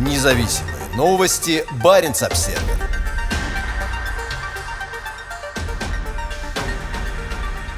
Независимые новости. Барин обсерва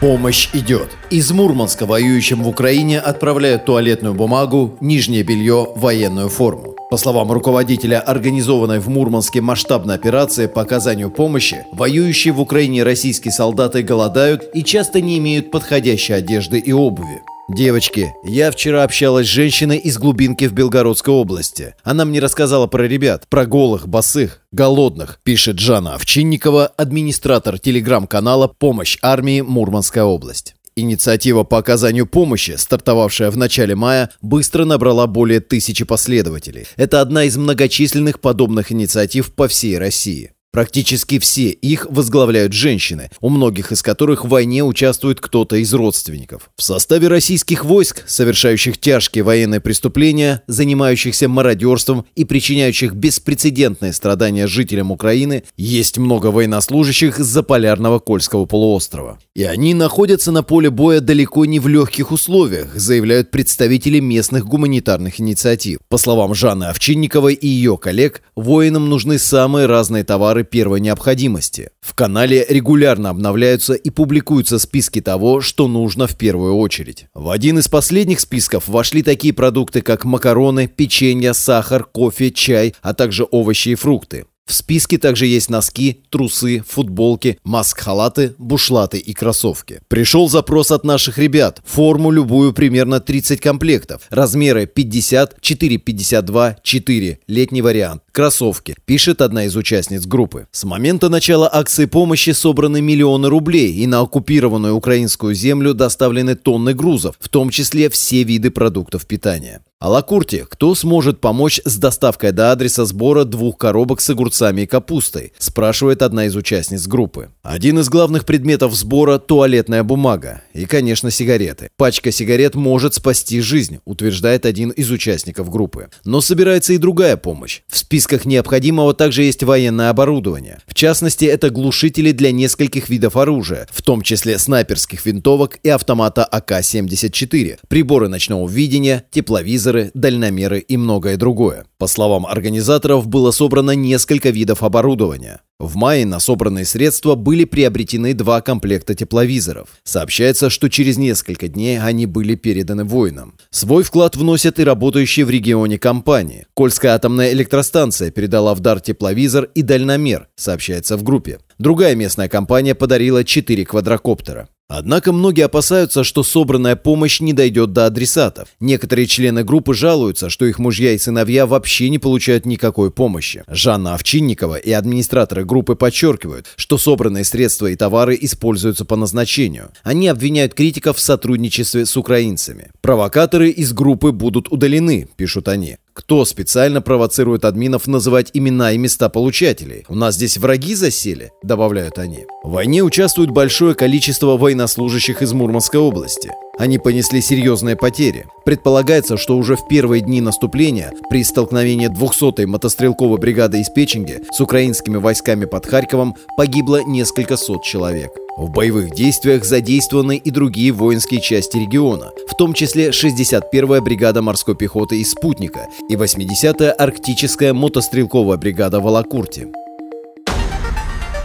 Помощь идет. Из Мурманска воюющим в Украине отправляют туалетную бумагу, нижнее белье, военную форму. По словам руководителя организованной в Мурманске масштабной операции по оказанию помощи, воюющие в Украине российские солдаты голодают и часто не имеют подходящей одежды и обуви. Девочки, я вчера общалась с женщиной из глубинки в Белгородской области. Она мне рассказала про ребят, про голых, босых, голодных, пишет Жанна Овчинникова, администратор телеграм-канала «Помощь армии Мурманская область». Инициатива по оказанию помощи, стартовавшая в начале мая, быстро набрала более тысячи последователей. Это одна из многочисленных подобных инициатив по всей России. Практически все их возглавляют женщины, у многих из которых в войне участвует кто-то из родственников. В составе российских войск, совершающих тяжкие военные преступления, занимающихся мародерством и причиняющих беспрецедентные страдания жителям Украины, есть много военнослужащих с заполярного Кольского полуострова. И они находятся на поле боя далеко не в легких условиях, заявляют представители местных гуманитарных инициатив. По словам Жанны Овчинниковой и ее коллег, воинам нужны самые разные товары товары первой необходимости. В канале регулярно обновляются и публикуются списки того, что нужно в первую очередь. В один из последних списков вошли такие продукты, как макароны, печенье, сахар, кофе, чай, а также овощи и фрукты. В списке также есть носки, трусы, футболки, маск-халаты, бушлаты и кроссовки. Пришел запрос от наших ребят. Форму любую примерно 30 комплектов. Размеры 50, 4, 52, 4. Летний вариант. Кроссовки, пишет одна из участниц группы. С момента начала акции помощи собраны миллионы рублей, и на оккупированную украинскую землю доставлены тонны грузов, в том числе все виды продуктов питания. Алакурте, кто сможет помочь с доставкой до адреса сбора двух коробок с огурцами и капустой, спрашивает одна из участниц группы. Один из главных предметов сбора – туалетная бумага и, конечно, сигареты. Пачка сигарет может спасти жизнь, утверждает один из участников группы. Но собирается и другая помощь. В списках необходимого также есть военное оборудование. В частности, это глушители для нескольких видов оружия, в том числе снайперских винтовок и автомата АК-74, приборы ночного видения, тепловизоры, телевизоры, дальномеры и многое другое. По словам организаторов, было собрано несколько видов оборудования. В мае на собранные средства были приобретены два комплекта тепловизоров. Сообщается, что через несколько дней они были переданы воинам. Свой вклад вносят и работающие в регионе компании. Кольская атомная электростанция передала в дар тепловизор и дальномер, сообщается в группе. Другая местная компания подарила 4 квадрокоптера. Однако многие опасаются, что собранная помощь не дойдет до адресатов. Некоторые члены группы жалуются, что их мужья и сыновья вообще не получают никакой помощи. Жанна Овчинникова и администраторы группы подчеркивают, что собранные средства и товары используются по назначению. Они обвиняют критиков в сотрудничестве с украинцами. Провокаторы из группы будут удалены, пишут они. Кто специально провоцирует админов называть имена и места получателей? У нас здесь враги засели, добавляют они. В войне участвует большое количество военнослужащих из Мурманской области. Они понесли серьезные потери. Предполагается, что уже в первые дни наступления при столкновении 200-й мотострелковой бригады из Печенги с украинскими войсками под Харьковом погибло несколько сот человек. В боевых действиях задействованы и другие воинские части региона, в том числе 61-я бригада морской пехоты из «Спутника» и 80-я арктическая мотострелковая бригада в Алакурте.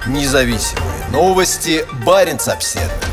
Независимые новости. Барин обседный.